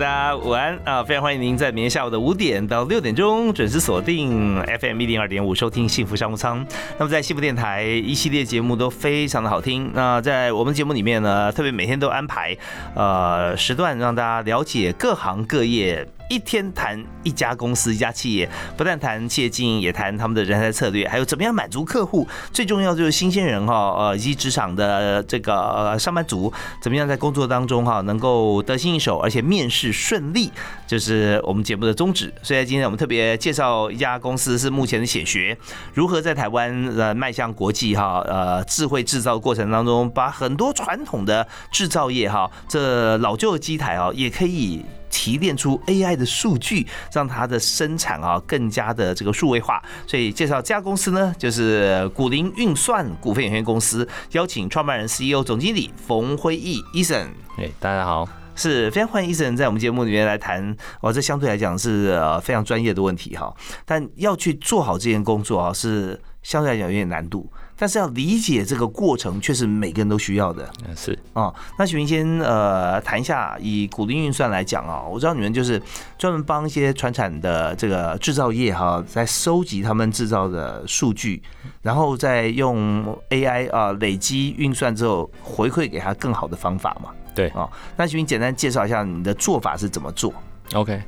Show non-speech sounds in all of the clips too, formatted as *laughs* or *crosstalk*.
大家午安啊！非常欢迎您在明天下午的五点到六点钟准时锁定 FM 一零二点五收听幸福商务舱。那么在幸福电台一系列节目都非常的好听。那在我们节目里面呢，特别每天都安排呃时段让大家了解各行各业。一天谈一家公司、一家企业，不但谈企业经营，也谈他们的人才策略，还有怎么样满足客户。最重要就是新鲜人哈，呃，以及职场的这个上班族，怎么样在工作当中哈能够得心应手，而且面试顺利，就是我们节目的宗旨。所以今天我们特别介绍一家公司，是目前的显学，如何在台湾呃迈向国际哈，呃，智慧制造过程当中，把很多传统的制造业哈，这老旧的机台啊，也可以。提炼出 AI 的数据，让它的生产啊更加的这个数位化。所以介绍这家公司呢，就是古灵运算股份有限公司，邀请创办人 CEO 总经理冯辉毅 Eason。哎，大家好，是非常欢迎 Eason 在我们节目里面来谈。哦，这相对来讲是呃非常专业的问题哈，但要去做好这件工作啊，是相对来讲有点难度。但是要理解这个过程，却是每个人都需要的。嗯，是啊。那许明先呃谈一下，以古力运算来讲啊，我知道你们就是专门帮一些传产的这个制造业哈，在收集他们制造的数据，然后再用 AI 啊累积运算之后，回馈给他更好的方法嘛。对啊。那许明简单介绍一下你的做法是怎么做？OK，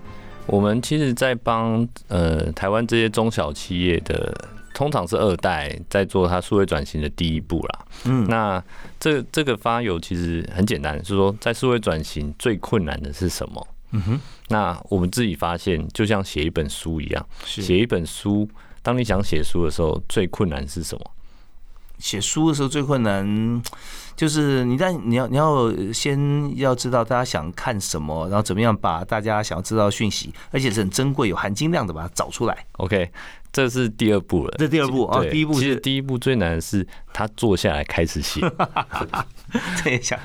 我们其实，在帮呃台湾这些中小企业的。通常是二代在做它数位转型的第一步啦。嗯，那这这个发油其实很简单，是说在数位转型最困难的是什么？嗯哼，那我们自己发现，就像写一本书一样，写一本书，当你想写书的时候，最困难是什么？写书的时候最困难 *tsk* 就是你在你要你要先要知道大家想看什么，然后怎么样把大家想要知道讯息，而且是很珍贵有含金量的把它找出来。OK。这是第二步了，这第二步啊，第一步其实第一步最难的是他坐下来开始写。*laughs* 这也想，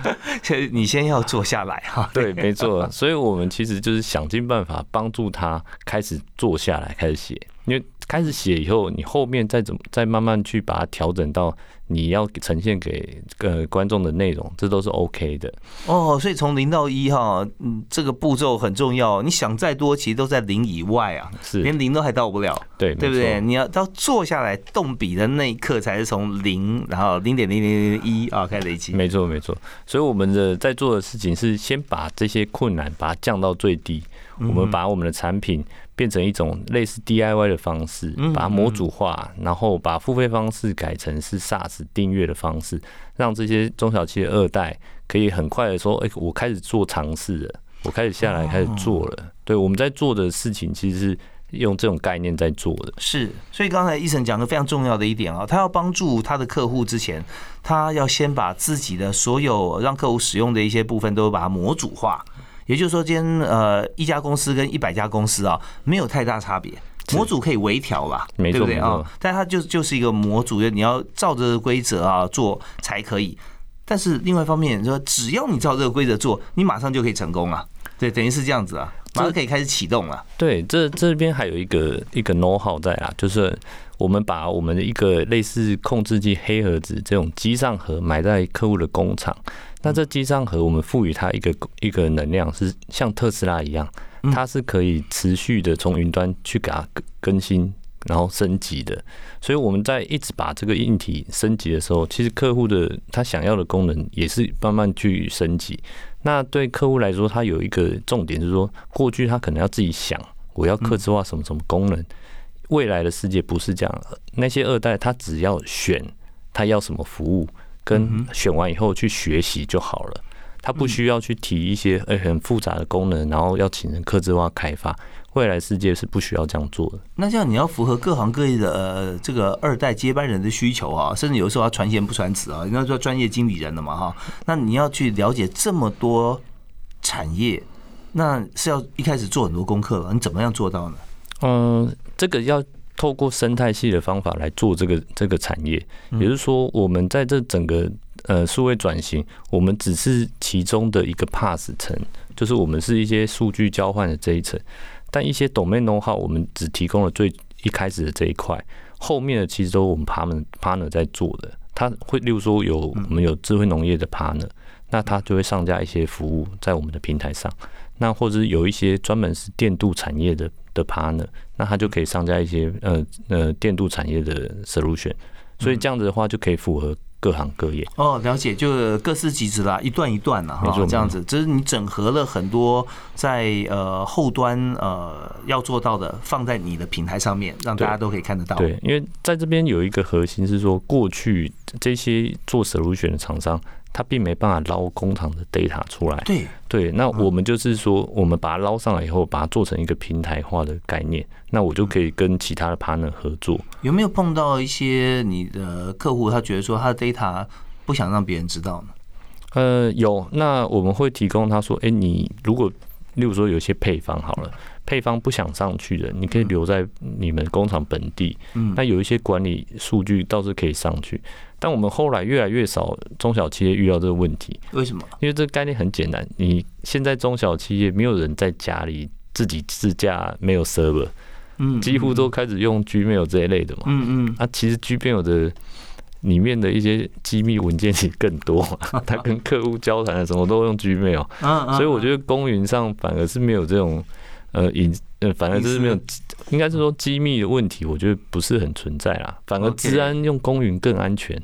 你先要坐下来哈。对，没错，所以我们其实就是想尽办法帮助他开始坐下来开始写，因为开始写以后，你后面再怎么再慢慢去把它调整到。你要呈现给呃观众的内容，这都是 OK 的哦。所以从零到一哈，嗯，这个步骤很重要。你想再多，其实都在零以外啊，是连零都还到不了，对对不对？你要到坐下来动笔的那一刻，才是从零，然后零点零零零一啊开始累积。没错没错。所以我们的在做的事情是先把这些困难把它降到最低，我们把我们的产品。变成一种类似 DIY 的方式，把它模组化，然后把付费方式改成是 SaaS 订阅的方式，让这些中小企业二代可以很快的说：“哎，我开始做尝试了，我开始下来开始做了。”对，我们在做的事情其实是用这种概念在做的。是，所以刚才医生讲的非常重要的一点啊，他要帮助他的客户之前，他要先把自己的所有让客户使用的一些部分都把它模组化。也就是说，今天呃，一家公司跟一百家公司啊，没有太大差别，模组可以微调吧，对不对啊？但它就就是一个模组，你要照着规则啊做才可以。但是另外一方面说，只要你照这个规则做，你马上就可以成功啊。对，等于是这样子啊，马上可以开始启动了。对，这这边还有一个一个 know how 在啊，就是我们把我们的一个类似控制器黑盒子这种机上盒埋在客户的工厂。那这机上盒，我们赋予它一个一个能量，是像特斯拉一样，它是可以持续的从云端去给它更新，然后升级的。所以我们在一直把这个硬体升级的时候，其实客户的他想要的功能也是慢慢去升级。那对客户来说，他有一个重点就是说，过去他可能要自己想，我要刻制化什么什么功能，未来的世界不是这样。那些二代他只要选他要什么服务。跟选完以后去学习就好了，他不需要去提一些呃很复杂的功能，然后要请人刻字化开发。未来世界是不需要这样做的。那这样你要符合各行各业的呃这个二代接班人的需求啊，甚至有时候要传贤不传子啊，你要做专业经理人了嘛哈，那你要去了解这么多产业，那是要一开始做很多功课了，你怎么样做到呢？嗯，这个要透过生态系的方法来做这个这个产业，也就是说，我们在这整个呃数位转型，我们只是其中的一个 pass 层，就是我们是一些数据交换的这一层，但一些 domain know how 我们只提供了最一开始的这一块，后面的其实都我们 partner partner 在做的，他会例如说有我们有智慧农业的 partner，那他就会上架一些服务在我们的平台上，那或者有一些专门是电镀产业的。的 partner，那它就可以上架一些呃呃电镀产业的 solution，所以这样子的话就可以符合各行各业。哦，了解，就各司其职啦，一段一段啦哈，这样子，这是你整合了很多在呃后端呃要做到的，放在你的平台上面，让大家都可以看得到。对，因为在这边有一个核心是说，过去这些做 solution 的厂商。它并没办法捞工厂的 data 出来。对对，那我们就是说，我们把它捞上来以后，把它做成一个平台化的概念，那我就可以跟其他的 partner 合作。有没有碰到一些你的客户，他觉得说他的 data 不想让别人知道呢？呃，有。那我们会提供他说，哎，你如果例如说有些配方好了，配方不想上去的，你可以留在你们工厂本地。嗯，那有一些管理数据倒是可以上去。但我们后来越来越少中小企业遇到这个问题，为什么？因为这个概念很简单，你现在中小企业没有人在家里自己自驾，没有 server，嗯，几乎都开始用 Gmail 这一类的嘛，嗯嗯，啊，其实 Gmail 的里面的一些机密文件其实更多，*laughs* 他跟客户交谈的什么都用 Gmail，嗯所以我觉得公云上反而是没有这种呃隐呃，反正就是没有。应该是说机密的问题，我觉得不是很存在啦，反而治安用公云更安全。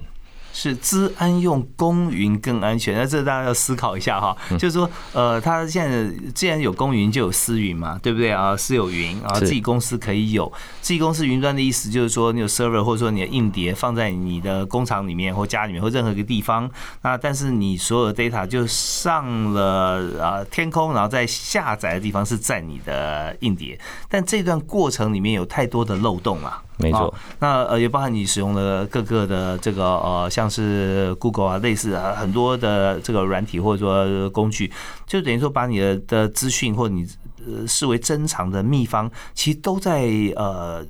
是资安用公云更安全，那这大家要思考一下哈。就是说，呃，它现在既然有公云，就有私云嘛，对不对啊？私有云啊，自己公司可以有自己公司云端的意思，就是说你有 server 或者说你的硬碟放在你的工厂里面或家里面或任何一个地方，那但是你所有的 data 就上了啊天空，然后在下载的地方是在你的硬碟，但这段过程里面有太多的漏洞啊。没错，那呃也包含你使用了各个的这个呃像是 Google 啊类似啊很多的这个软体或者说工具，就等于说把你的的资讯或你呃视为珍藏的秘方，其实都在呃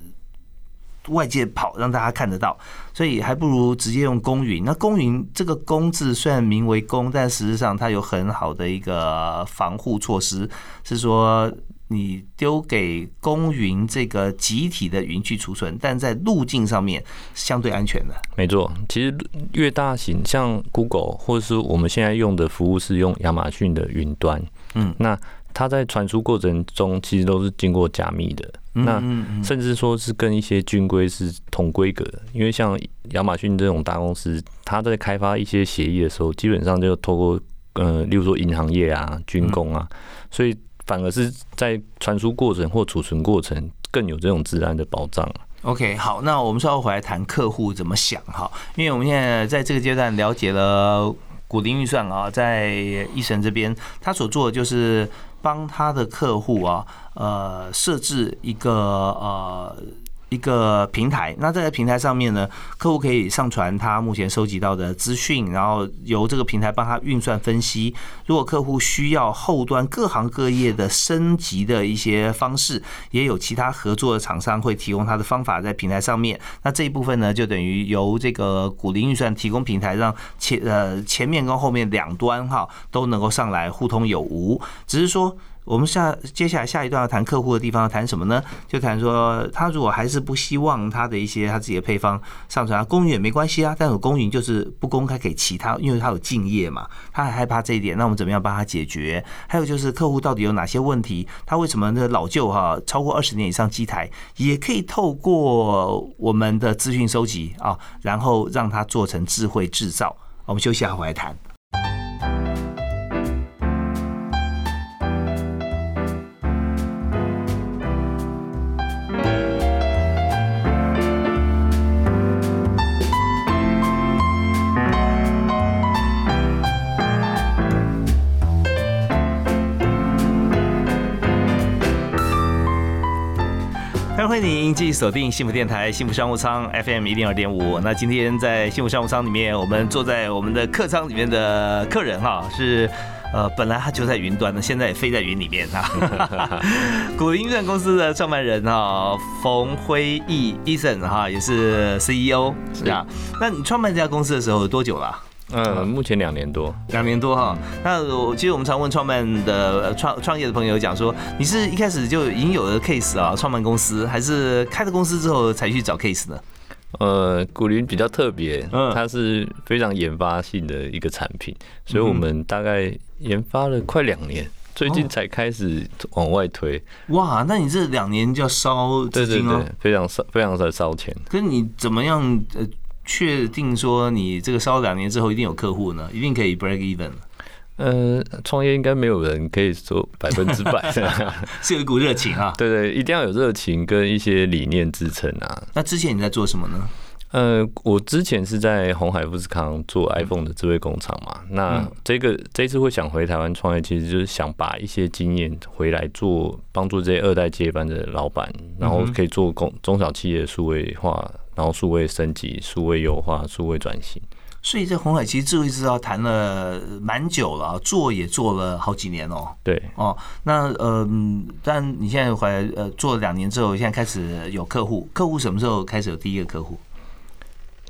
外界跑，让大家看得到，所以还不如直接用公云。那公云这个“公”字虽然名为公，但实际上它有很好的一个防护措施，是说。你丢给公云这个集体的云去储存，但在路径上面相对安全的。没错，其实越大型，像 Google 或者是我们现在用的服务是用亚马逊的云端，嗯，那它在传输过程中其实都是经过加密的，那甚至说是跟一些军规是同规格的。因为像亚马逊这种大公司，它在开发一些协议的时候，基本上就透过呃，例如说银行业啊、军工啊，所以。反而是在传输过程或储存过程更有这种自然的保障。OK，好，那我们稍后回来谈客户怎么想哈，因为我们现在在这个阶段了解了古林预算啊，在一神这边，他所做的就是帮他的客户啊，呃，设置一个呃。一个平台，那在平台上面呢，客户可以上传他目前收集到的资讯，然后由这个平台帮他运算分析。如果客户需要后端各行各业的升级的一些方式，也有其他合作的厂商会提供他的方法在平台上面。那这一部分呢，就等于由这个古林运算提供平台，让前呃前面跟后面两端哈都能够上来互通有无。只是说。我们下接下来下一段要谈客户的地方，要谈什么呢？就谈说他如果还是不希望他的一些他自己的配方上传公允也没关系啊，但是公允就是不公开给其他，因为他有敬业嘛，他还害怕这一点。那我们怎么样帮他解决？还有就是客户到底有哪些问题？他为什么那老旧哈超过二十年以上机台也可以透过我们的资讯收集啊，然后让它做成智慧制造？我们休息一下回来谈。您继续锁定幸福电台幸福商务舱 FM 一零二点五。那今天在幸福商务舱里面，我们坐在我们的客舱里面的客人哈是。呃，本来他就在云端呢，现在也飞在云里面啊。*laughs* 古林运算公司的创办人哈，冯辉义 Eason 哈，也是 CEO 是啊。那你创办这家公司的时候多久了？嗯，目前两年多，两年多哈。那我其实我们常问创办的创创业的朋友讲说，你是一开始就已经有了 case 啊，创办公司，还是开了公司之后才去找 case 呢？呃，古林比较特别，它是非常研发性的一个产品，所以我们大概研发了快两年，最近才开始往外推。哇，那你这两年就要烧资金哦，非常烧，非常的烧钱。可是你怎么样呃确定说你这个烧两年之后一定有客户呢？一定可以 break even？呃，创业应该没有人可以说百分之百，*laughs* 是有一股热情啊。*laughs* 对对，一定要有热情跟一些理念支撑啊。那之前你在做什么呢？呃，我之前是在红海富士康做 iPhone 的智慧工厂嘛。那这个这次会想回台湾创业，其实就是想把一些经验回来做，帮助这些二代接班的老板，然后可以做工中小企业数位化，然后数位升级、数位优化、数位转型。所以这红海其实智慧制造谈了蛮久了，做也做了好几年哦。对哦，那呃，但你现在回来呃做了两年之后，现在开始有客户，客户什么时候开始有第一个客户？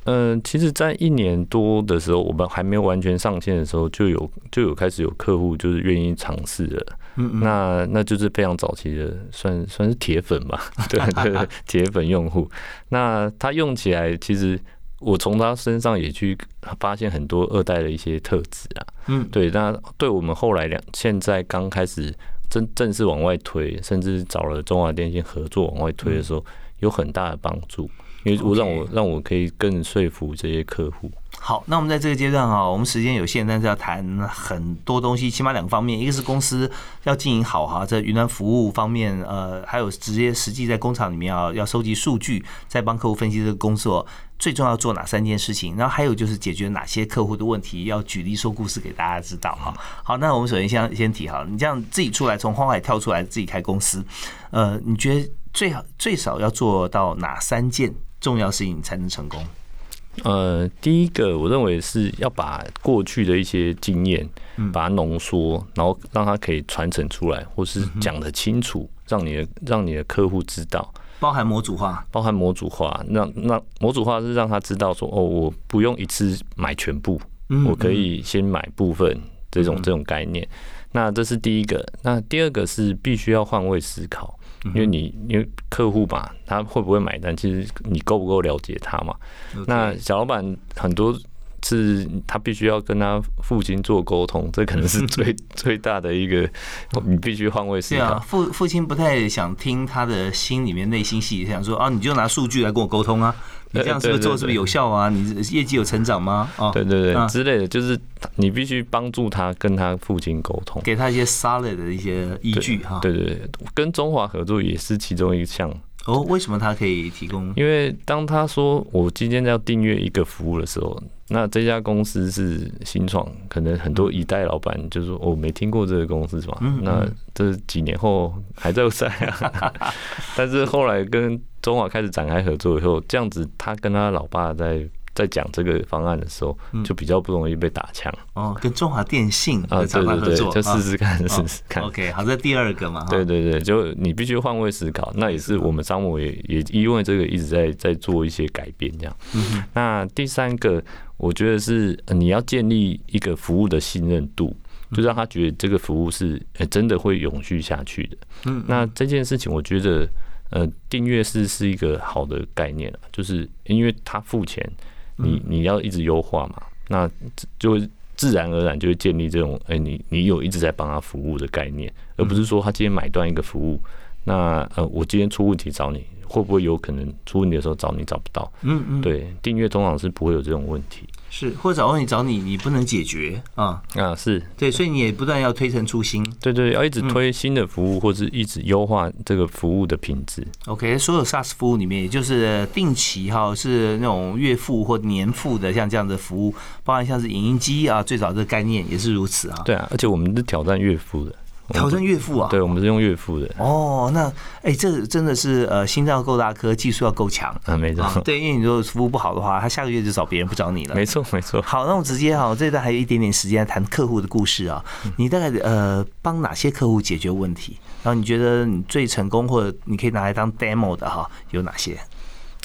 嗯，其实，在一年多的时候，我们还没有完全上线的时候，就有就有开始有客户就是愿意尝试了。嗯嗯，那那就是非常早期的，算算是铁粉吧。*laughs* 对对，铁粉用户。那他用起来其实。我从他身上也去发现很多二代的一些特质啊，嗯，对，那对我们后来两现在刚开始正正式往外推，甚至找了中华电信合作往外推的时候，有很大的帮助，因为我让我让我可以更说服这些客户。好，那我们在这个阶段哈，我们时间有限，但是要谈很多东西，起码两个方面，一个是公司要经营好哈，在云端服务方面，呃，还有直接实际在工厂里面啊，要收集数据，再帮客户分析这个工作，最重要做哪三件事情，然后还有就是解决哪些客户的问题，要举例说故事给大家知道哈。好，那我们首先先先提哈，你这样自己出来从荒海跳出来自己开公司，呃，你觉得最好最少要做到哪三件重要事情才能成功？呃，第一个我认为是要把过去的一些经验，把它浓缩，然后让它可以传承出来，或是讲得清楚，让你的让你的客户知道，包含模组化，包含模组化，让那模组化是让他知道说，哦，我不用一次买全部，我可以先买部分这种这种概念。那这是第一个，那第二个是必须要换位思考。因为你因为客户嘛，他会不会买单？其实你够不够了解他嘛？那小老板很多是他必须要跟他父亲做沟通，这可能是最 *laughs* 最大的一个，你必须换位思考。对啊父父亲不太想听他的心里面内心戏，想说啊，你就拿数据来跟我沟通啊。你这样是不是做是不是有效啊？你业绩有成长吗？哦，对对对，之类的，就是你必须帮助他跟他父亲沟通，给他一些 solid 的一些依据哈。对对对，跟中华合作也是其中一项。哦，为什么他可以提供？因为当他说我今天要订阅一个服务的时候，那这家公司是新创，可能很多一代老板就说我没听过这个公司是吧？那这几年后还在在啊，*laughs* 但是后来跟中华开始展开合作以后，这样子他跟他老爸在。在讲这个方案的时候，就比较不容易被打枪哦。跟中华电信啊，对对对，就试试看，试试看。OK，好，这第二个嘛。对对对，就你必须换位思考，那也是我们商务也也因为这个一直在在做一些改变这样。那第三个，我觉得是你要建立一个服务的信任度，就让他觉得这个服务是真的会永续下去的。嗯，那这件事情，我觉得呃，订阅式是一个好的概念啊就是因为他付钱。你你要一直优化嘛，那就会自然而然就会建立这种，哎，你你有一直在帮他服务的概念，而不是说他今天买断一个服务，那呃，我今天出问题找你，会不会有可能出问题的时候找你找不到？嗯嗯，对，订阅通常是不会有这种问题。是，或者找问题找你，你不能解决啊啊，是对，所以你也不断要推陈出新，对对，要一直推新的服务，或者一直优化这个服务的品质。OK，所有 SaaS 服务里面，也就是定期哈，是那种月付或年付的，像这样的服务，包含像是影音机啊，最早这个概念也是如此啊。对啊，而且我们是挑战月付的。挑战岳父啊？对，我们是用岳父的。哦，那哎，这真的是呃，心脏够大颗，技术要够强嗯，没错。对，因为你如果服务不好的话，他下个月就找别人不找你了。没错，没错。好，那我直接哈，这段还有一点点时间谈客户的故事啊。你大概呃帮哪些客户解决问题？然后你觉得你最成功或者你可以拿来当 demo 的哈有哪些？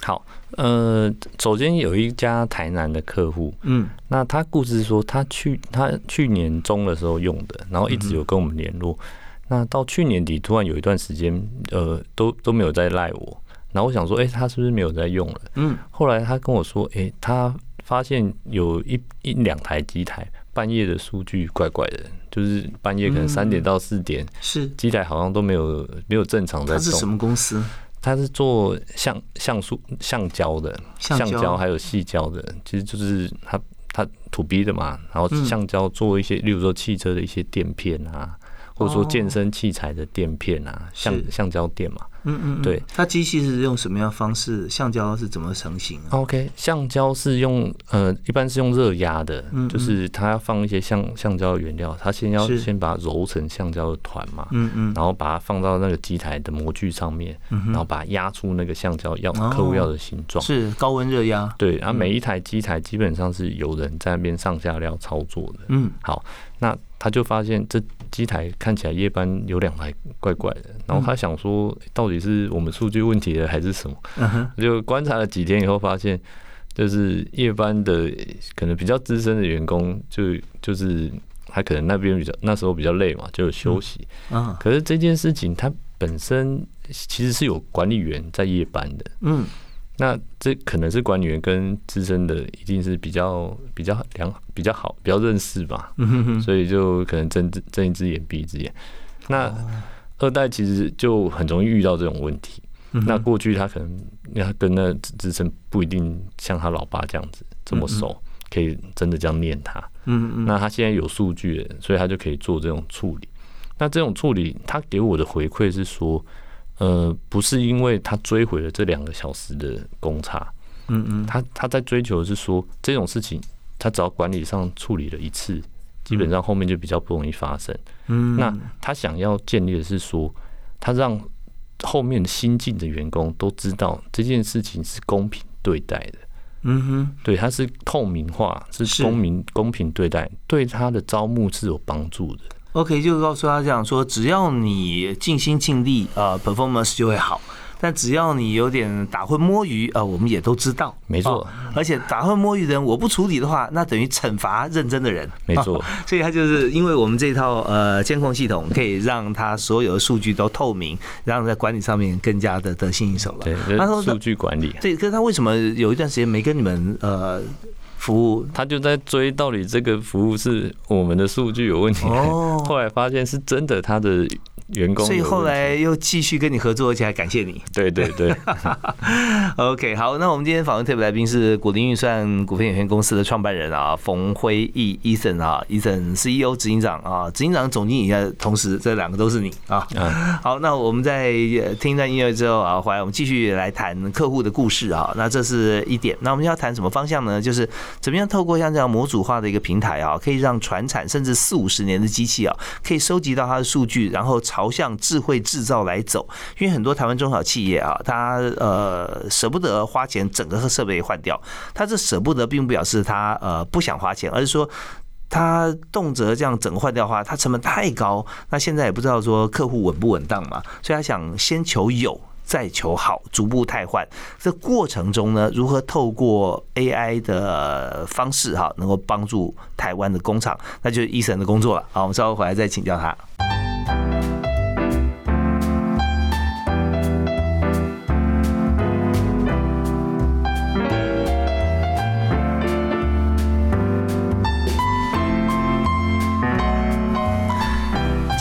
好，呃，首先有一家台南的客户，嗯，那他故事说他去他去年中的时候用的，然后一直有跟我们联络，那到去年底突然有一段时间，呃，都都没有再赖我，然后我想说，哎，他是不是没有在用了？嗯，后来他跟我说，哎，他发现有一一两台机台半夜的数据怪怪的，就是半夜可能三点到四点，是机台好像都没有没有正常在动。是什么公司？它是做橡橡树橡胶的，橡胶？还有细胶的，其实就是它它土逼的嘛，然后橡胶做一些，例如说汽车的一些垫片啊，或者说健身器材的垫片啊，橡橡胶垫嘛。嗯嗯，对，它机器是用什么样方式？橡胶是怎么成型？OK，橡胶是用呃，一般是用热压的，就是它要放一些橡橡胶原料，它先要先把它揉成橡胶的团嘛，嗯嗯，然后把它放到那个机台的模具上面，然后把它压出那个橡胶要客户要的形状，是高温热压。对，然后每一台机台基本上是有人在那边上下料操作的。嗯，好，那他就发现这机台看起来夜班有两台怪怪的，然后他想说到底。是我们数据问题了还是什么？就观察了几天以后，发现就是夜班的可能比较资深的员工，就就是他可能那边比较那时候比较累嘛，就有休息。嗯，可是这件事情它本身其实是有管理员在夜班的。嗯，那这可能是管理员跟资深的一定是比较比较良比较好比较认识吧。嗯哼，所以就可能睁睁一只眼闭一只眼。那二代其实就很容易遇到这种问题。那过去他可能他跟那资深不一定像他老爸这样子这么熟，可以真的这样念他。嗯嗯。那他现在有数据，所以他就可以做这种处理。那这种处理，他给我的回馈是说，呃，不是因为他追回了这两个小时的公差。嗯嗯。他他在追求的是说，这种事情他只要管理上处理了一次。基本上后面就比较不容易发生。嗯，那他想要建立的是说，他让后面新进的员工都知道这件事情是公平对待的。嗯哼，对，他是透明化，是公民公平对待，对他的招募是有帮助的。OK，就告诉他这样说，只要你尽心尽力，呃，performance 就会好。但只要你有点打混摸鱼啊，我们也都知道，没错。而且打混摸鱼的人，我不处理的话，那等于惩罚认真的人，没错。所以他就是因为我们这套呃监控系统，可以让他所有的数据都透明，让在管理上面更加的得心应手了。对，他说数据管理。对，可是他为什么有一段时间没跟你们呃服务？他就在追到底这个服务是我们的数据有问题，*laughs* 后来发现是真的，他的。员工，所以后来又继续跟你合作，而且还感谢你。对对对，*laughs* OK，好，那我们今天访问特别来宾是古林运算股份有限公司的创办人啊，冯辉义 Ethan 啊，Ethan CEO 执行长啊，执行长总经理啊，同时这两个都是你啊。好，那我们在听一段音乐之后啊，回来我们继续来谈客户的故事啊。那这是一点，那我们要谈什么方向呢？就是怎么样透过像这样模组化的一个平台啊，可以让船产甚至四五十年的机器啊，可以收集到它的数据，然后朝向智慧制造来走，因为很多台湾中小企业啊，他呃舍不得花钱整个设备换掉，他这舍不得并不表示他呃不想花钱，而是说他动辄这样整个换掉的话，他成本太高，那现在也不知道说客户稳不稳当嘛，所以他想先求有再求好，逐步汰换。这过程中呢，如何透过 AI 的方式哈，能够帮助台湾的工厂，那就是医生的工作了。好，我们稍后回来再请教他。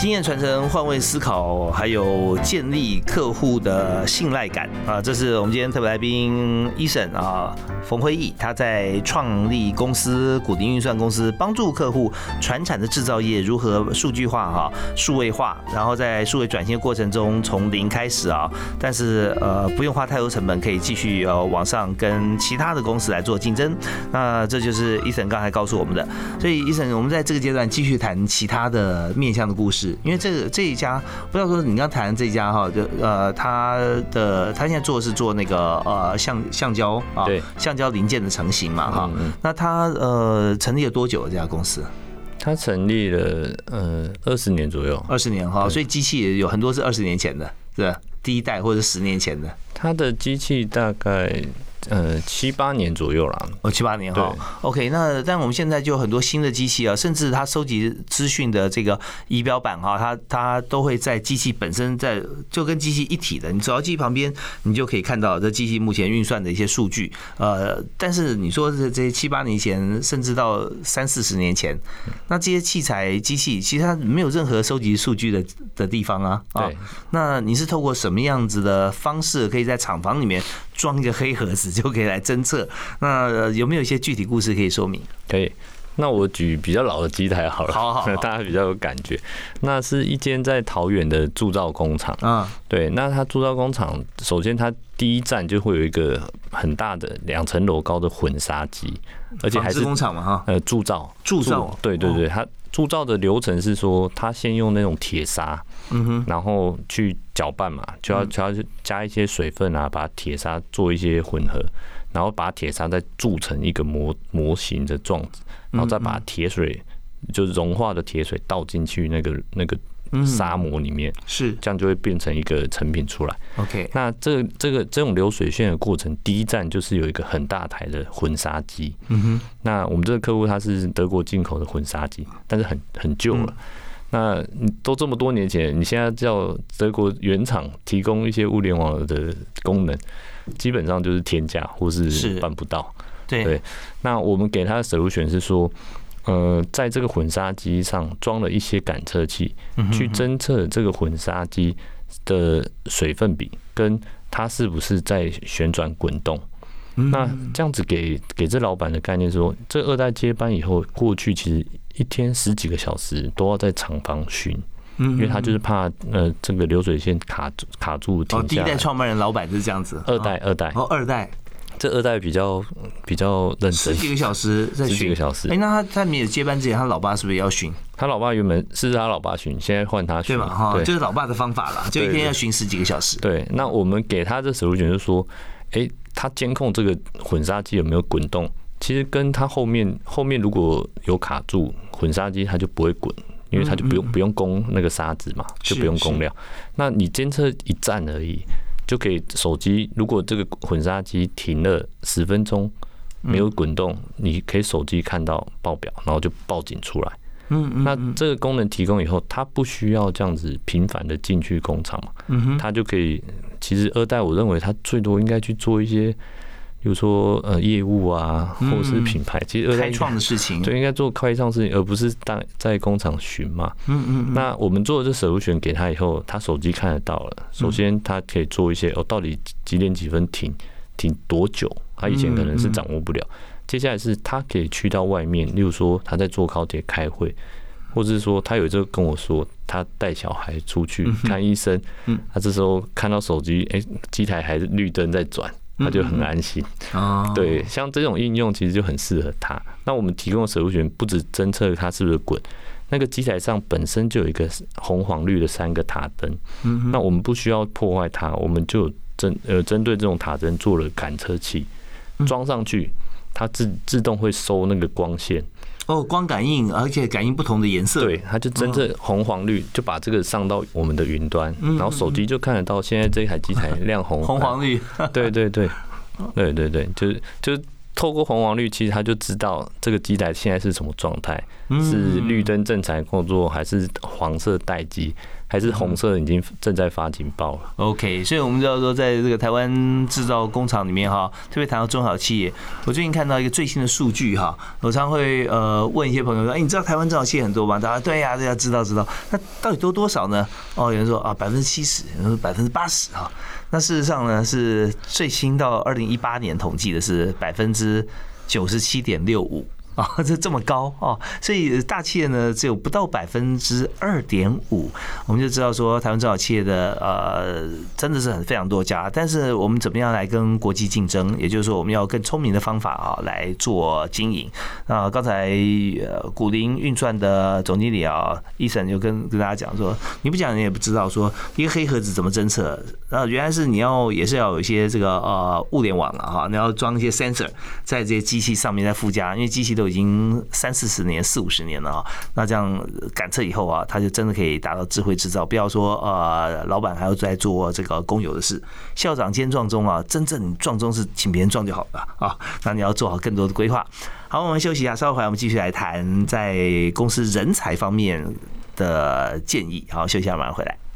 经验传承、换位思考，还有建立客户的信赖感啊，这是我们今天特别来宾医生啊，冯辉义，他在创立公司古丁运算公司，帮助客户传产的制造业如何数据化哈、数位化，然后在数位转型的过程中从零开始啊，但是呃不用花太多成本，可以继续呃往上跟其他的公司来做竞争。那这就是伊森刚才告诉我们的。所以伊森，我们在这个阶段继续谈其他的面向的故事。因为这个这一家，不知道说你刚谈的这一家哈，就呃，他的他现在做的是做那个呃橡橡胶啊，对。橡胶零件的成型嘛哈。嗯嗯。那他呃成立了多久了这家公司？它成立了呃二十年左右，二十年哈，所以机器也有很多是二十年前的，是第一代或者十年前的，它的机器大概呃七八年左右啦。哦，七八年哈。OK，那但我们现在就很多新的机器啊，甚至它收集资讯的这个仪表板哈，它它都会在机器本身在就跟机器一体的，你走到机器旁边，你就可以看到这机器目前运算的一些数据。呃，但是你说这这些七八年前，甚至到三四十年前，那这些器材机器其实它没有任何收集数据的的地方啊。啊对，那你是透过什么样子的方式，可以在厂房里面装一个黑盒子，就可以来侦测？那呃有没有一些具体故事可以说明？可以。那我举比较老的机台好了，好好好 *laughs* 大家比较有感觉。那是一间在桃园的铸造工厂，嗯，对，那它铸造工厂，首先它第一站就会有一个很大的两层楼高的混砂机，而且还是工厂嘛哈，呃铸造铸造哦对对对，它铸造的流程是说，它先用那种铁砂，嗯哼，然后去搅拌嘛，就要就要加一些水分啊，把铁砂做一些混合，然后把铁砂再铸成一个模模型的状子，然后再把铁水就是融化的铁水倒进去那个那个砂模里面，是。这样就会变成一个成品出来。OK，那这这个这种流水线的过程，第一站就是有一个很大台的混砂机。嗯哼，那我们这个客户他是德国进口的混砂机，但是很很旧了。那你都这么多年前，你现在叫德国原厂提供一些物联网的功能，基本上就是天价或是是。办不到。对。对。那我们给他的 solution 是说，呃，在这个混砂机上装了一些感测器，去侦测这个混砂机的水分比跟它是不是在旋转滚动。那这样子给给这老板的概念说，这二代接班以后，过去其实一天十几个小时都要在厂房巡，嗯因为他就是怕呃这个流水线卡住卡住哦，第一。代创办人老板是这样子，二代二代，哦，二代这二代比较比较认真，十几个小时在十几个小时哎，。那他在没有接班之前，他老爸是不是也要巡？他老爸原本是他老爸巡，现在换他巡，对吧？哈，对就是老爸的方法啦，就一天要巡十几个小时。对，那我们给他这 solution 就是说，哎、他监控这个混砂机有没有滚动，其实跟它后面后面如果有卡住，混砂机它就不会滚，因为它就不用不用供那个沙子嘛，就不用供料。那你监测一站而已，就可以手机如果这个混砂机停了十分钟没有滚动，你可以手机看到报表，然后就报警出来。嗯嗯，那这个功能提供以后，它不需要这样子频繁的进去工厂嘛，嗯哼，它就可以。其实二代我认为它最多应该去做一些，比如说呃业务啊，或者是品牌。其实开创的事情。对应该做开创事情，而不是在在工厂巡嘛。嗯嗯那我们做的这手入选给他以后，他手机看得到了。首先，他可以做一些哦，到底几点几分停，停多久？他以前可能是掌握不了。接下来是他可以去到外面，例如说他在坐高铁开会，或者是说他有一次跟我说，他带小孩出去看医生，嗯他这时候看到手机，哎，机台还是绿灯在转，他就很安心。哦，对，像这种应用其实就很适合他。那我们提供的手入选不止侦测它是不是滚，那个机台上本身就有一个红黄绿的三个塔灯，嗯那我们不需要破坏它，我们就针呃针对这种塔灯做了感测器，装上去，它自自动会收那个光线，哦，光感应，而且感应不同的颜色。对，，它就真正红黄绿，就把这个上到我们的云端，然后手机就看得到现在这台机台亮红。红黄绿。对 *laughs* 对对，对对对，就是就是透过红黄绿，其实它就知道这个机台现在是什么状态，是绿灯正常工作，还是黄色待机，还是红色已经正在发警报了。OK，所以我们知道说，在这个台湾制造工厂里面哈，特别谈到中小企业，我最近看到一个最新的数据哈，我常会呃问一些朋友说，哎，你知道台湾中小企业很多吗？大家对呀、对呀、知道知道。那到底多多少呢？哦，有人说啊，百分之七十，有人说百分之八十哈。那事实上呢，是最新到二零一八年统计的是百分之九十七点六五。啊，*laughs* 这这么高哦，所以大企业呢只有不到百分之二点五，我们就知道说台湾中小企业的呃真的是很非常多家，但是我们怎么样来跟国际竞争？也就是说，我们要更聪明的方法啊来做经营。那刚才呃古林运算的总经理啊，伊森就跟跟大家讲说，你不讲你也不知道说一个黑盒子怎么侦测，那原来是你要也是要有一些这个呃物联网啊哈，你要装一些 sensor 在这些机器上面再附加，因为机器都已经三四十年、四五十年了啊，那这样赶车以后啊，他就真的可以达到智慧制造。不要说呃老板还要在做这个公有的事，校长兼撞钟啊，真正撞钟是请别人撞就好了啊，那你要做好更多的规划。好，我们休息一下，稍后回来我们继续来谈在公司人才方面的建议。好，休息一下，马上回来。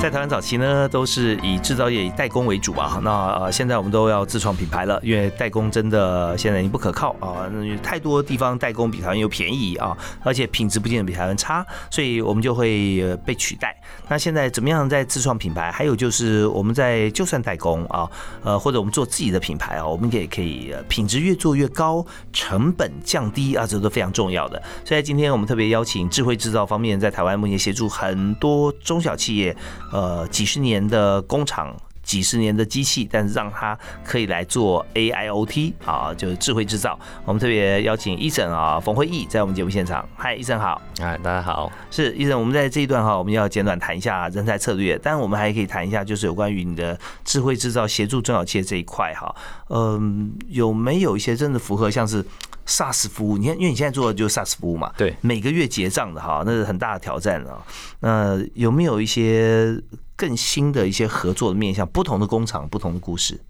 在台湾早期呢，都是以制造业以代工为主啊。那呃，现在我们都要自创品牌了，因为代工真的现在已经不可靠啊。太多地方代工比台湾又便宜啊，而且品质不见得比台湾差，所以我们就会被取代。那现在怎么样在自创品牌？还有就是我们在就算代工啊，呃，或者我们做自己的品牌啊，我们也可以品质越做越高，成本降低啊，这都非常重要的。所以今天我们特别邀请智慧制造方面在台湾目前协助很多中小企业。呃，几十年的工厂，几十年的机器，但是让它可以来做 AIoT 啊，就是智慧制造。我们特别邀请医生啊，冯慧义在我们节目现场。嗨，医生好。嗨，大家好。是医生，我们在这一段哈，我们要简短谈一下人才策略，但我们还可以谈一下，就是有关于你的智慧制造协助中小企业这一块哈。嗯，有没有一些真的符合像是？SaaS 服务，你看，因为你现在做的就是 SaaS 服务嘛，对，每个月结账的哈，那是很大的挑战啊。那有没有一些更新的一些合作的面向？不同的工厂，不同的故事。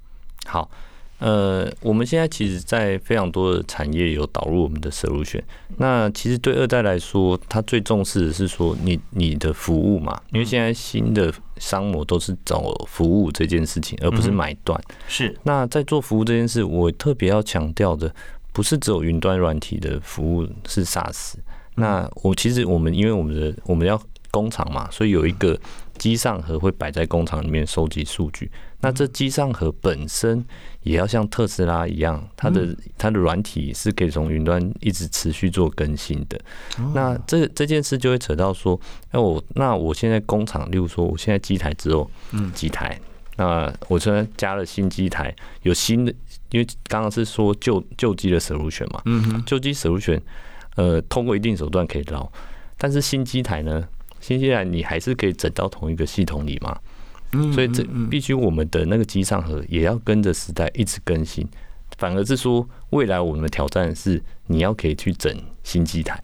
好，呃，我们现在其实，在非常多的产业有导入我们的 solution。那其实对二代来说，他最重视的是说，你你的服务嘛，因为现在新的商模都是找服务这件事情，而不是买断。是。那在做服务这件事，我特别要强调的。不是只有云端软体的服务是 SaaS，那我其实我们因为我们的我们要工厂嘛，所以有一个机上盒会摆在工厂里面收集数据。那这机上盒本身也要像特斯拉一样，它的它的软体是可以从云端一直持续做更新的。那这这件事就会扯到说，哎我那我现在工厂，例如说我现在机台只有几台，那我现在加了新机台，有新的。因为刚刚是说旧旧机的 solution 嘛，旧机 solution，呃，通过一定手段可以捞，但是新机台呢，新机台你还是可以整到同一个系统里嘛，所以这必须我们的那个机上盒也要跟着时代一直更新，反而是说未来我们的挑战是你要可以去整新机台。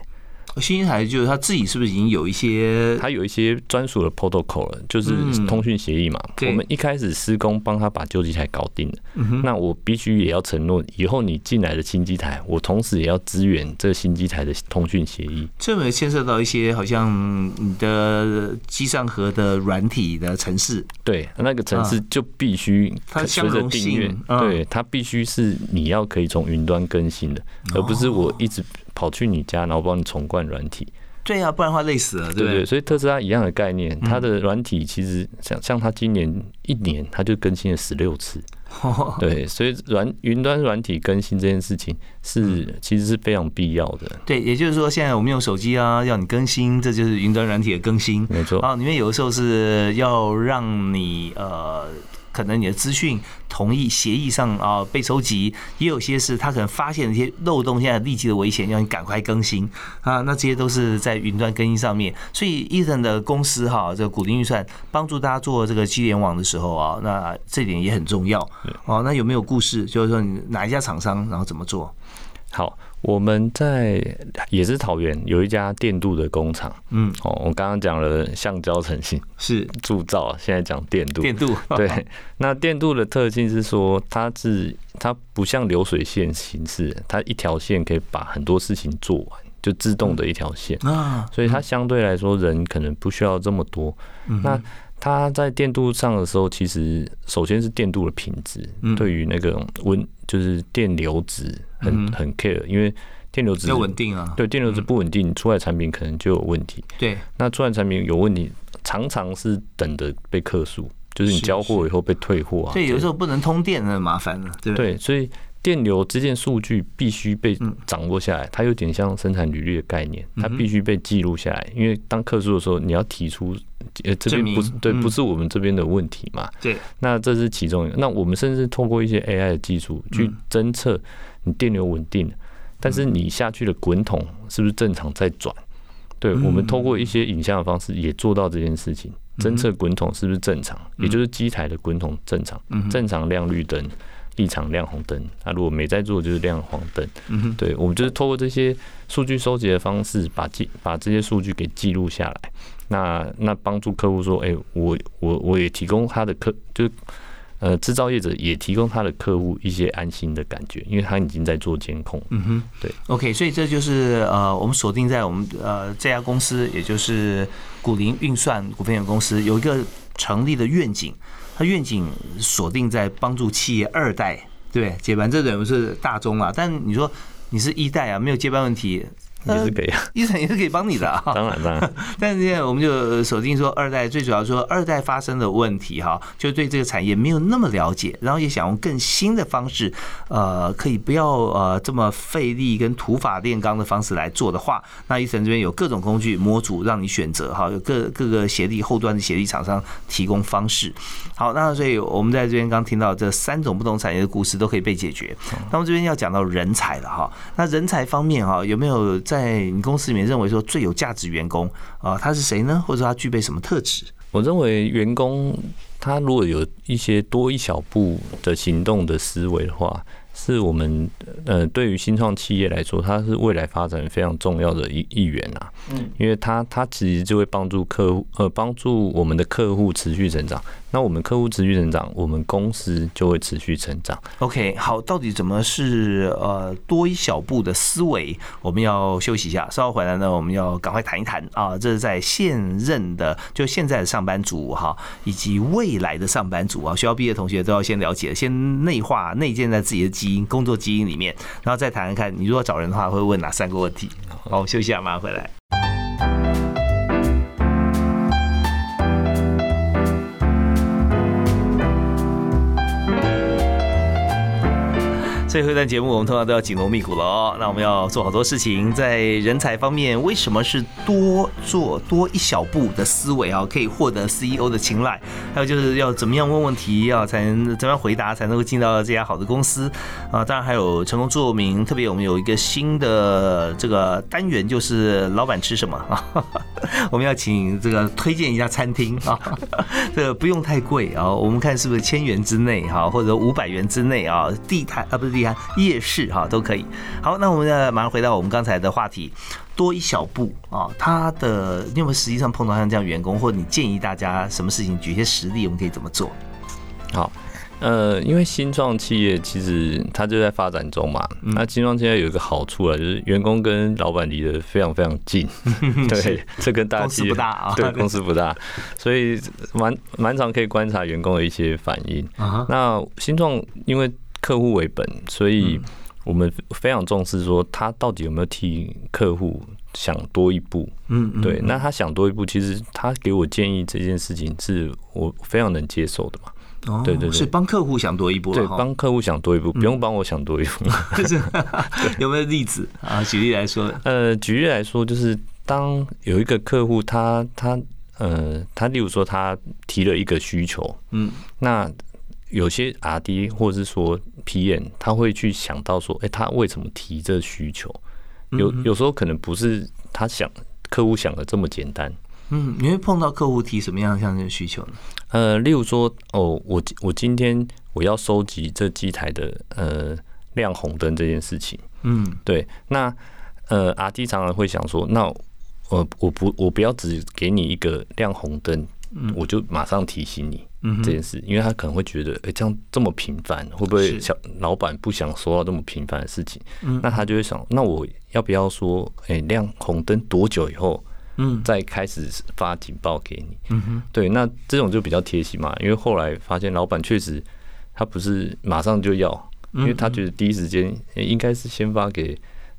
新机台就是他自己是不是已经有一些？他有一些专属的 protocol 了，就是通讯协议嘛。我们一开始施工帮他把旧机台搞定了，那我必须也要承诺，以后你进来的新机台，我同时也要支援这个新机台的通讯协议。这没牵涉到一些好像你的机上盒的软体的城市？对，那个城市就必须它随着订阅，对，它必须是你要可以从云端更新的，而不是我一直。跑去你家，然后帮你重灌软体。对呀，不然的话累死了，对不对？所以特斯拉一样的概念，它的软体其实像像它今年一年，它就更新了十六次。*laughs* 对，所以软云端软体更新这件事情是其实是非常必要的。对，也就是说，现在我们用手机啊，要你更新，这就是云端软体的更新。没错啊，里面有的时候是要让你呃。可能你的资讯同意协议上啊被收集，也有些是他可能发现一些漏洞，现在立即的危险，要你赶快更新啊。那这些都是在云端更新上面。所以伊森的公司哈，这个股定预算帮助大家做这个机联网的时候啊，那这点也很重要。哦，那有没有故事？就是说你哪一家厂商，然后怎么做？好。我们在也是桃园有一家电镀的工厂，嗯，哦，我刚刚讲了橡胶成型是。铸造，现在讲电镀，电镀。对，*laughs* 那电镀的特性是说它是它不像流水线形式，它一条线可以把很多事情做完，就自动的一条线。啊，所以它相对来说人可能不需要这么多，那。它在电镀上的时候，其实首先是电镀的品质，对于那个温就是电流值很很 care，因为电流值要稳定啊。对，电流值不稳定，出来产品可能就有问题。对，那出来产品有问题，常常是等着被客诉，就是你交货以后被退货啊。对，有时候不能通电，那很麻烦了，对不对？对，所以电流这件数据必须被嗯掌握下来，它有点像生产履历的概念，它必须被记录下来。因为当客诉的时候，你要提出，呃，这边不是对，嗯不是我们这边的问题嘛？对，那这是其中一个。那我们甚至通过一些 AI 的技术去嗯侦测你电流稳定，但是你下去的滚筒是不是正常在转？对，嗯我们通过一些影像的方式也做到这件事情，侦测滚筒是不是正常，也就是机台的滚筒正常，正常亮绿灯，异常亮红灯。那如果没在做，就是亮黄灯。嗯哼，对，我们就是透过这些数据收集的方式，把记把这些数据给记录下来。那那帮助客户说，哎、我我我也提供他的客，就是呃制造业者也提供他的客户一些安心的感觉，因为他已经在做监控。嗯哼，对，OK，所以这就是呃，我们锁定在我们呃这家公司，也就是古林运算股份有限公司有一个成立的愿景，他愿景锁定在帮助企业二代，对？接班，这等于是大宗啊，但你说你是一代啊，没有接班问题。也是可以啊，一层也是可以帮你的啊，当 *laughs* 然当然，*laughs* 但是现在我们就锁定说二代，最主要说二代发生的问题哈，就对这个产业没有那么了解，然后也想用更新的方式，呃，可以不要呃这么费力跟土法炼钢的方式来做的话，那医生这边有各种工具模组让你选择哈，有各各个协力后端的协力厂商提供方式。好，那所以我们在这边刚听到这三种不同产业的故事都可以被解决。那么这边要讲到人才了哈，那人才方面哈，有没有在你公司里面认为说最有价值员工啊？他是谁呢？或者说他具备什么特质？我认为员工他如果有一些多一小步的行动的思维的话，是我们呃对于新创企业来说，它是未来发展非常重要的一一员啊。嗯，因为他他其实就会帮助客户呃帮助我们的客户持续成长。那我们客户持续成长，我们公司就会持续成长。OK，好，到底怎么是呃多一小步的思维？我们要休息一下，稍后回来呢，我们要赶快谈一谈啊，这是在现任的就现在的上班族哈，以及未来的上班族啊，学校毕业同学都要先了解，先内化内建在自己的基因、工作基因里面，然后再谈谈看，你如果找人的话，会问哪三个问题？好，休息一下，马上回来。最后一段节目，我们通常都要紧锣密鼓了哦。那我们要做好多事情，在人才方面，为什么是多做多一小步的思维啊，可以获得 CEO 的青睐？还有就是要怎么样问问题，要才能怎么样回答，才能够进到这家好的公司啊？当然还有成功座右铭，特别我们有一个新的这个单元，就是老板吃什么啊？*laughs* 我们要请这个推荐一家餐厅啊，*laughs* 这个不用太贵啊，我们看是不是千元之内哈，或者五百元之内啊，地摊啊不是夜市哈都可以。好，那我们呢马上回到我们刚才的话题，多一小步啊，他的你有没有实际上碰到像这样员工，或者你建议大家什么事情，举一些实例，我们可以怎么做？好，呃，因为新创企业其实它就在发展中嘛。那新创企业有一个好处啊，就是员工跟老板离得非常非常近。*laughs* 对，这跟大公司企业不大啊 *laughs* 对，公司不大，所以蛮蛮常可以观察员工的一些反应。啊那新创因为客户为本，所以我们非常重视说他到底有没有替客户想多一步。嗯，嗯对，那他想多一步，其实他给我建议这件事情是我非常能接受的嘛。哦对对对是帮客户想多一步对。帮客户想多一步，不用帮我想多一步。就 *laughs* 是 *laughs* 有没有例子啊？举例来说，呃，举例来说，就是当有一个客户他他呃他例如说他提了一个需求，嗯那有些 R D 或者是说 P N 他会去想到说，哎、他为什么提这需求？有有时候可能不是他想客户想的这么简单。嗯，你会碰到客户提什么样像这个需求呢？呃，例如说，哦，我我今天我要收集这机台的呃亮红灯这件事情，嗯对，那呃，R D 常常会想说，那呃，我不我不要只给你一个亮红灯，我就马上提醒你嗯这件事，因为他可能会觉得，哎、这样这么频繁，会不会是。小老板不想收到这么频繁的事情？嗯。那他就会想，那我要不要说，哎、亮红灯多久以后？嗯。再开始发警报给你，嗯哼，对，那这种就比较贴心嘛，因为后来发现老板确实他不是马上就要，因为他觉得第一时间诶应该是先发给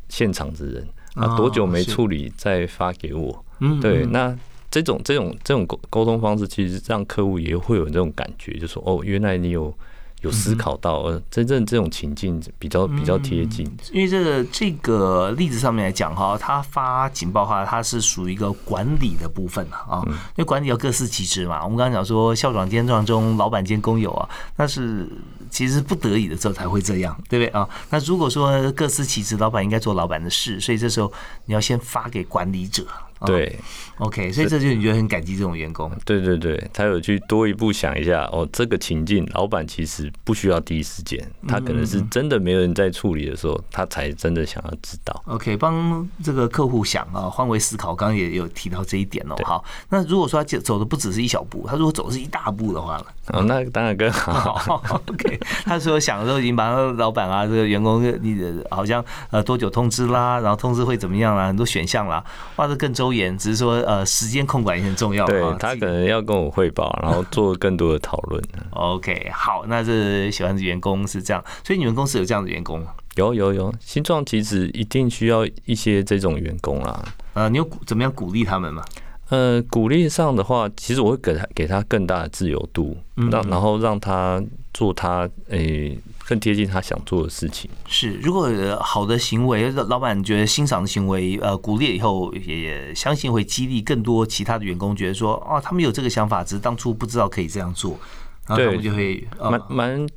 现场的人啊，多久没处理再发给我。嗯对，那这种这种这种沟沟通方式，其实让客户也会有这种感觉，就说哦，原来你有有思考到，呃，真正这种情境比较比较贴近。因为这个这个例子上面来讲哈，他发警报的话，它是属于一个管理的部分啊，因为管理要各司其职嘛。我们刚刚讲说校长兼壮中，老板兼工友啊，那是其实不得已的时候才会这样，对不对啊？那如果说各司其职，老板应该做老板的事，所以这时候你要先发给管理者。对，OK，所以这就你觉得很感激这种员工。对对对，他有去多一步想一下哦，这个情境，老板其实不需要第一时间，他可能是真的没有人在处理的时候，他才真的想要知道。OK，帮这个客户想啊，换位思考，刚刚也有提到这一点哦。好，那如果说他走走的不只是一小步，他如果走的是一大步的话呢？哦，那当然更好。OK，他说想的时候已经把老板啊，这个员工你的好像呃多久通知啦，然后通知会怎么样啦，很多选项啦，画的更周延，只是说呃时间控管也很重要。对他可能要跟我汇报，然后做更多的讨论。*laughs* OK，好，那这喜欢的员工是这样，所以你们公司有这样的员工吗？有有有，新创其实一定需要一些这种员工啦。呃，你有鼓怎么样鼓励他们吗？呃，鼓励上的话，其实我会给他给他更大的自由度，让然后让他做他诶、更贴近他想做的事情。是，如果好的行为，老板觉得欣赏的行为，呃，鼓励以后，也相信会激励更多其他的员工，觉得说，哦，他们有这个想法，只是当初不知道可以这样做，然后他们就会蛮蛮。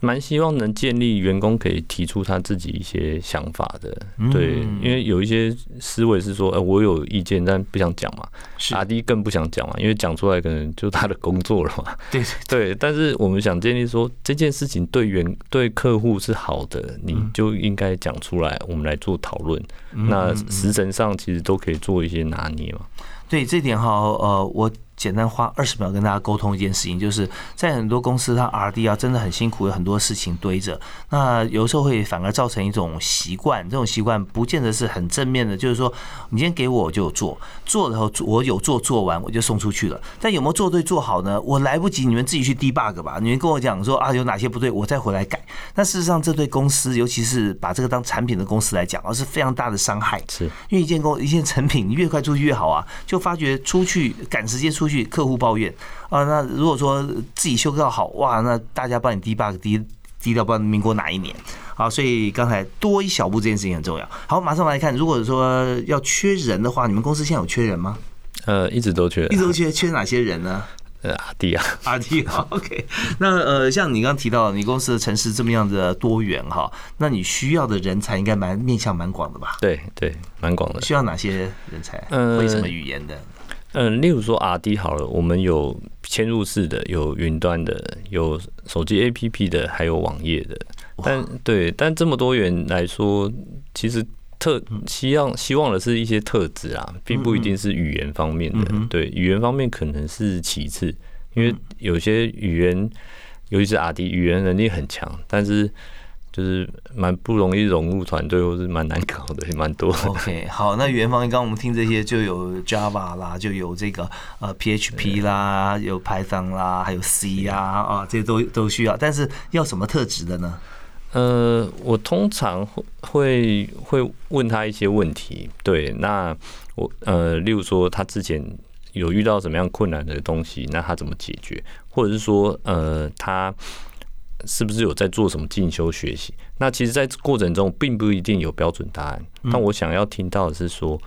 蛮希望能建立员工可以提出他自己一些想法的，对，因为有一些思维是说，呃，我有意见，但不想讲嘛。阿弟更不想讲嘛，因为讲出来可能就他的工作了嘛。*laughs* 对对，但是我们想建立说这件事情对员对客户是好的，你就应该讲出来，我们来做讨论。那时辰上其实都可以做一些拿捏嘛。对，这点哈，呃，我。简单花二十秒跟大家沟通一件事情，就是在很多公司，它 R D 啊真的很辛苦，有很多事情堆着。那有时候会反而造成一种习惯，这种习惯不见得是很正面的。就是说，你今天给我，我就有做，做了后我有做，做完我就送出去了。但有没有做对做好呢？我来不及，你们自己去 debug 吧。你们跟我讲说啊，有哪些不对，我再回来改。但事实上，这对公司，尤其是把这个当产品的公司来讲，而是非常大的伤害。是因为一件工一件成品，你越快出去越好啊。就发觉出去赶时间出去，客户抱怨啊。那如果说自己修到好哇，那大家帮你 debug 低低到不知道民国哪一年。好，所以刚才多一小步这件事情很重要。好，马上来看，如果说要缺人的话，你们公司现在有缺人吗？呃，一直都缺，一直都缺，缺哪些人呢？呃，阿弟啊，*laughs* 阿弟，OK。那呃，像你刚刚提到，你公司的城市这么样的多元哈，那你需要的人才应该蛮面向蛮广的吧？对对，蛮广的。需要哪些人才？嗯，会什么语言的？嗯，例如说 R D 好了，我们有嵌入式的，有云端的，有手机 A P P 的，还有网页的。但对，但这么多元来说，其实特希望希望的是一些特质啊，并不一定是语言方面的。对，语言方面可能是其次，因为有些语言，尤其是 R D 语言能力很强，但是。就是蛮不容易融入团队，或是蛮难搞的，也蛮多。OK，好，那语言方面，刚刚我们听这些就有 Java 啦，就有这个呃 PHP 啦，有 Python 啦，还有 C 啊，啊，这些都都需要。但是要什么特质的呢？呃，我通常会会问他一些问题，对，那我呃，例如说他之前有遇到什么样困难的东西，那他怎么解决，或者是说呃他。是不是有在做什么进修学习？那其实，在过程中并不一定有标准答案。但我想要听到的是说，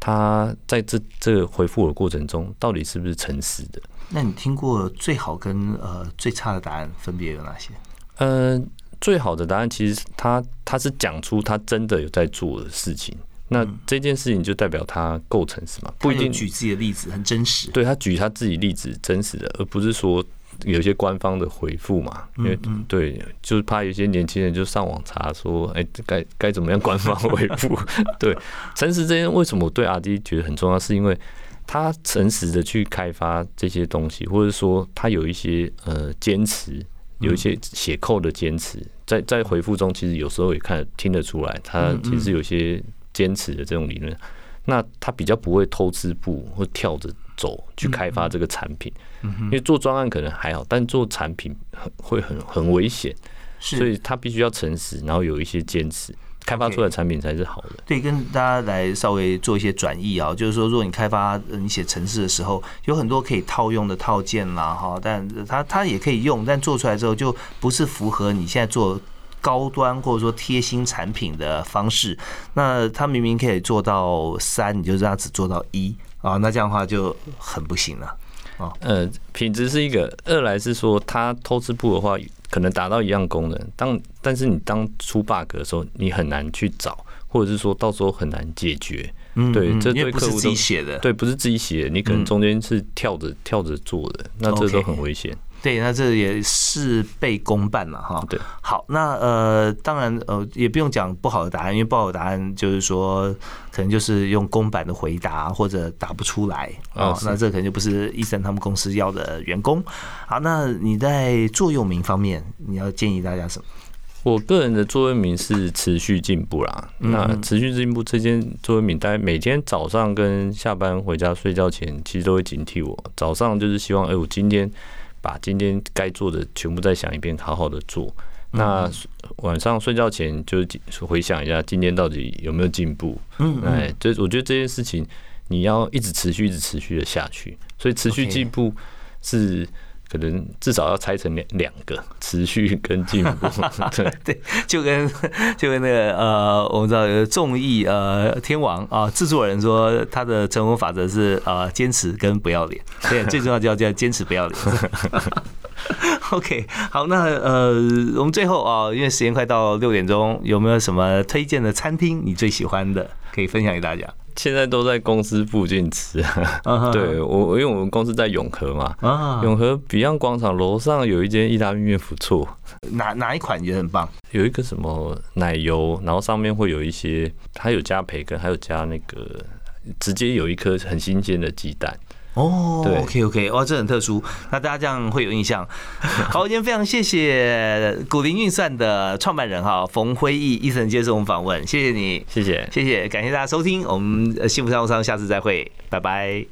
他在这这个回复我的过程中，到底是不是诚实的？那你听过最好跟呃最差的答案分别有哪些？呃，最好的答案其实他他是讲出他真的有在做的事情。那这件事情就代表他够诚实嘛？不一定举自己的例子很真实。对他举他自己例子真实的，而不是说。有些官方的回复嘛，因为对，就是怕有些年轻人就上网查说，哎，该该怎么样官方回复？*laughs* 对，诚实这件为什么我对阿迪觉得很重要？是因为他诚实的去开发这些东西，或者说他有一些呃坚持，有一些写扣的坚持，在在回复中，其实有时候也看听得出来，他其实有些坚持的这种理论。那他比较不会偷吃步或跳着走去开发这个产品，因为做专案可能还好，但做产品很会很很危险，所以他必须要诚实，然后有一些坚持。开发出来的产品才是好的。对，跟大家来稍微做一些转译啊，就是说，如果你开发你写程式的时候，有很多可以套用的套件啦，哈，但它它也可以用，但做出来之后就不是符合你现在做高端或者说贴心产品的方式。那它明明可以做到三，你就让它只做到一啊，那这样的话就很不行了。呃，品质是一个，二来是说它偷吃部的话，可能达到一样功能，当但是你当出 bug 的时候，你很难去找，或者是说到时候很难解决。嗯，对，这对客户自己写的，对，不是自己写的，你可能中间是跳着跳着做的，那这都很危险。对，那这也事倍功半了哈。对，好，那呃，当然呃，也不用讲不好的答案，因为不好的答案就是说，可能就是用公版的回答或者答不出来啊，那这可能就不是医生他们公司要的员工。好，那你在座右铭方面，你要建议大家什么？我个人的座右铭是持续进步啦。那持续进步这件座右铭，大家每天早上跟下班回家睡觉前，其实都会警惕我。早上就是希望，哎，我今天。把今天该做的全部再想一遍，好好的做。那晚上睡觉前就是回想一下今天到底有没有进步。嗯，哎，这我觉得这件事情你要一直持续、一直持续的下去。所以持续进步是。可能至少要拆成两两个持续跟进步，*laughs* 对对，就跟就跟那个呃，我们知道有个综艺呃天王啊，制作人说他的成功法则是呃坚持跟不要脸，对，最重要就要叫坚持不要脸。*laughs* *laughs* OK，好，那呃，我们最后啊，因为时间快到六点钟，有没有什么推荐的餐厅你最喜欢的，可以分享给大家？现在都在公司附近吃，*laughs* 对我，因为我们公司在永和嘛，永和 Beyond 广场楼上有一间意大利面不错，哪哪一款也很棒，有一个什么奶油，然后上面会有一些，它有加培根，还有加那个直接有一颗很新鲜的鸡蛋。哦，对，OK OK，哇，这很特殊，那大家这样会有印象。好，今天非常谢谢古林运算的创办人哈冯辉毅医生接受我们访问，谢谢你，谢谢，谢谢，感谢大家收听，我们幸福商务舱下次再会，拜拜。